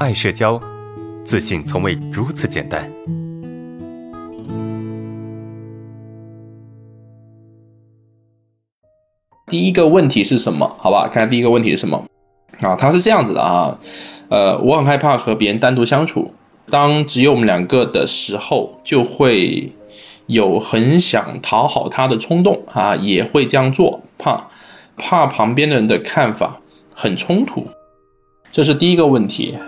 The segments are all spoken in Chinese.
爱社交，自信从未如此简单。第一个问题是什么？好吧，看第一个问题是什么啊？他是这样子的啊，呃，我很害怕和别人单独相处，当只有我们两个的时候，就会有很想讨好他的冲动啊，也会这样做，怕怕旁边的人的看法很冲突。这是第一个问题，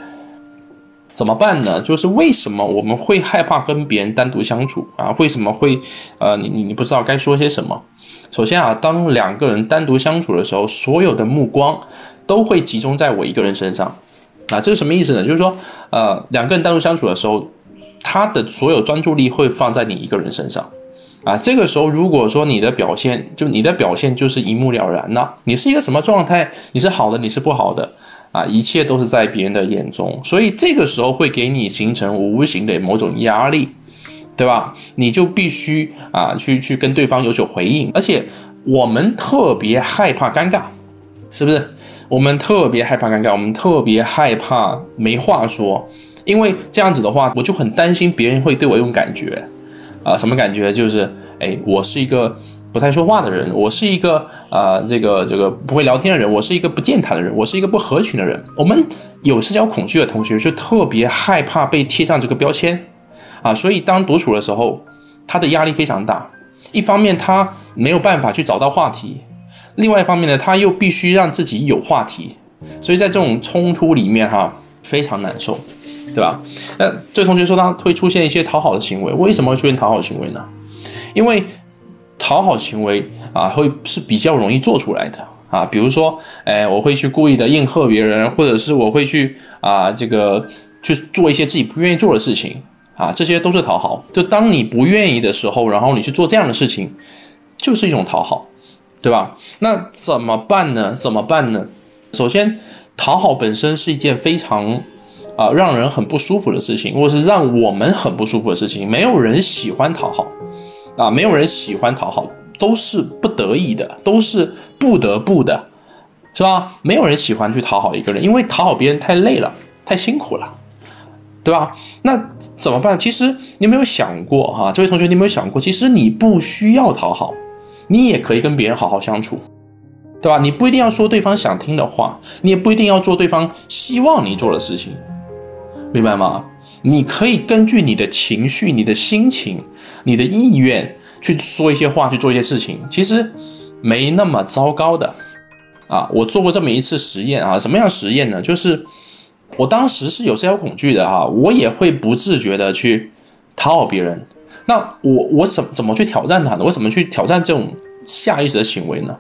怎么办呢？就是为什么我们会害怕跟别人单独相处啊？为什么会呃，你你你不知道该说些什么？首先啊，当两个人单独相处的时候，所有的目光都会集中在我一个人身上啊。这是什么意思呢？就是说，呃，两个人单独相处的时候，他的所有专注力会放在你一个人身上啊。这个时候，如果说你的表现就你的表现就是一目了然了，你是一个什么状态？你是好的，你是不好的？啊，一切都是在别人的眼中，所以这个时候会给你形成无形的某种压力，对吧？你就必须啊，去去跟对方有所回应，而且我们特别害怕尴尬，是不是？我们特别害怕尴尬，我们特别害怕没话说，因为这样子的话，我就很担心别人会对我用感觉，啊，什么感觉？就是，哎，我是一个。不太说话的人，我是一个呃，这个这个不会聊天的人，我是一个不健谈的人，我是一个不合群的人。我们有社交恐惧的同学，就特别害怕被贴上这个标签啊，所以当独处的时候，他的压力非常大。一方面他没有办法去找到话题，另外一方面呢，他又必须让自己有话题，所以在这种冲突里面哈，非常难受，对吧？那这位同学说他会出现一些讨好的行为，为什么会出现讨好行为呢？因为。讨好行为啊，会是比较容易做出来的啊。比如说，哎，我会去故意的应和别人，或者是我会去啊，这个去做一些自己不愿意做的事情啊，这些都是讨好。就当你不愿意的时候，然后你去做这样的事情，就是一种讨好，对吧？那怎么办呢？怎么办呢？首先，讨好本身是一件非常啊让人很不舒服的事情，或是让我们很不舒服的事情。没有人喜欢讨好。啊，没有人喜欢讨好，都是不得已的，都是不得不的，是吧？没有人喜欢去讨好一个人，因为讨好别人太累了，太辛苦了，对吧？那怎么办？其实你有没有想过哈，这位同学，你有没有想过，其实你不需要讨好，你也可以跟别人好好相处，对吧？你不一定要说对方想听的话，你也不一定要做对方希望你做的事情，明白吗？你可以根据你的情绪、你的心情、你的意愿去说一些话，去做一些事情，其实没那么糟糕的啊。我做过这么一次实验啊，什么样实验呢？就是我当时是有社交恐惧的哈，我也会不自觉的去讨好别人。那我我怎怎么去挑战他呢？我怎么去挑战这种下意识的行为呢？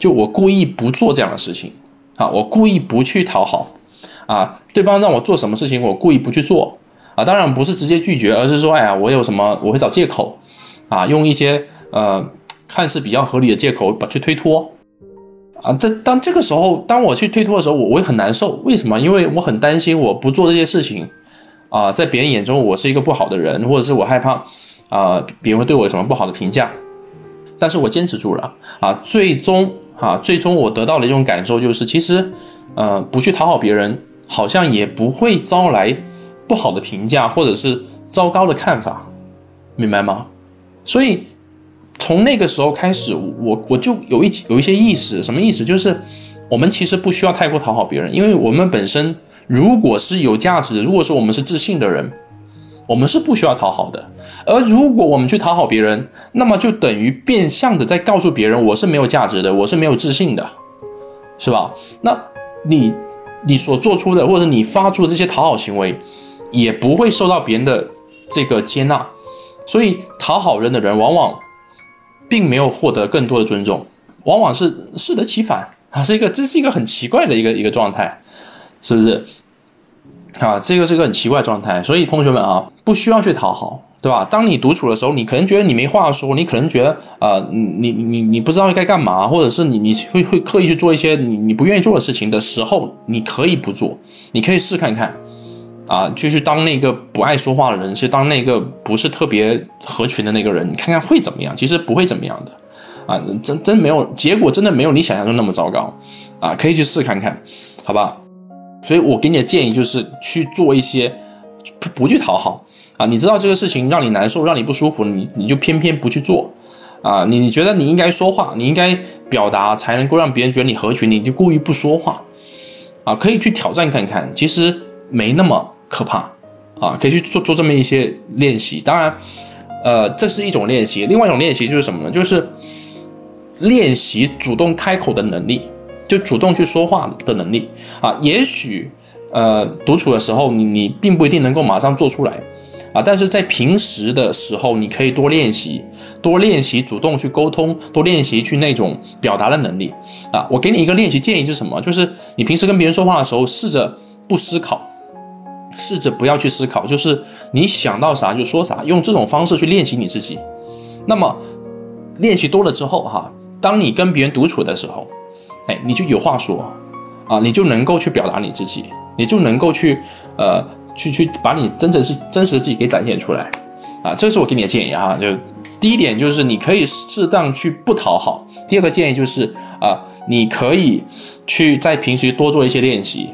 就我故意不做这样的事情啊，我故意不去讨好啊，对方让我做什么事情，我故意不去做。啊，当然不是直接拒绝，而是说，哎呀，我有什么，我会找借口，啊，用一些呃看似比较合理的借口把去推脱，啊，这当这个时候，当我去推脱的时候，我我会很难受。为什么？因为我很担心，我不做这些事情，啊，在别人眼中我是一个不好的人，或者是我害怕啊，别人会对我有什么不好的评价。但是我坚持住了，啊，最终啊，最终我得到的一种感受就是，其实，呃，不去讨好别人，好像也不会招来。不好的评价，或者是糟糕的看法，明白吗？所以从那个时候开始，我我就有一有一些意识，什么意思？就是我们其实不需要太过讨好别人，因为我们本身如果是有价值的，如果说我们是自信的人，我们是不需要讨好的。而如果我们去讨好别人，那么就等于变相的在告诉别人，我是没有价值的，我是没有自信的，是吧？那你你所做出的，或者你发出的这些讨好行为。也不会受到别人的这个接纳，所以讨好人的人往往并没有获得更多的尊重，往往是适得其反啊，是一个这是一个很奇怪的一个一个状态，是不是？啊，这个是一个很奇怪状态，所以同学们啊，不需要去讨好，对吧？当你独处的时候，你可能觉得你没话说，你可能觉得啊，你你你不知道该干嘛，或者是你你会会刻意去做一些你你不愿意做的事情的时候，你可以不做，你可以试看看。啊，就是当那个不爱说话的人，是当那个不是特别合群的那个人，你看看会怎么样？其实不会怎么样的，啊，真真没有结果，真的没有你想象中那么糟糕，啊，可以去试看看，好吧？所以我给你的建议就是去做一些不不去讨好啊，你知道这个事情让你难受，让你不舒服，你你就偏偏不去做啊，你觉得你应该说话，你应该表达才能够让别人觉得你合群，你就故意不说话啊，可以去挑战看看，其实没那么可怕啊，可以去做做这么一些练习，当然。呃，这是一种练习，另外一种练习就是什么呢？就是练习主动开口的能力，就主动去说话的能力啊。也许呃，独处的时候你你并不一定能够马上做出来啊，但是在平时的时候，你可以多练习，多练习主动去沟通，多练习去那种表达的能力啊。我给你一个练习建议是什么？就是你平时跟别人说话的时候，试着不思考。试着不要去思考，就是你想到啥就说啥，用这种方式去练习你自己。那么练习多了之后，哈，当你跟别人独处的时候，哎，你就有话说啊，你就能够去表达你自己，你就能够去呃，去去把你真正是真实的自己给展现出来啊。这是我给你的建议哈。就第一点就是你可以适当去不讨好，第二个建议就是啊，你可以去在平时多做一些练习，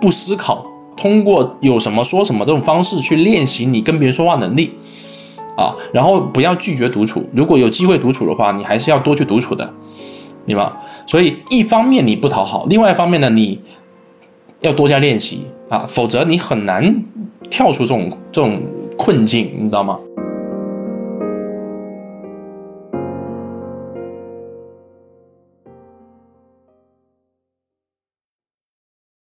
不思考。通过有什么说什么这种方式去练习你跟别人说话能力，啊，然后不要拒绝独处。如果有机会独处的话，你还是要多去独处的，明白？所以一方面你不讨好，另外一方面呢，你要多加练习啊，否则你很难跳出这种这种困境，你知道吗？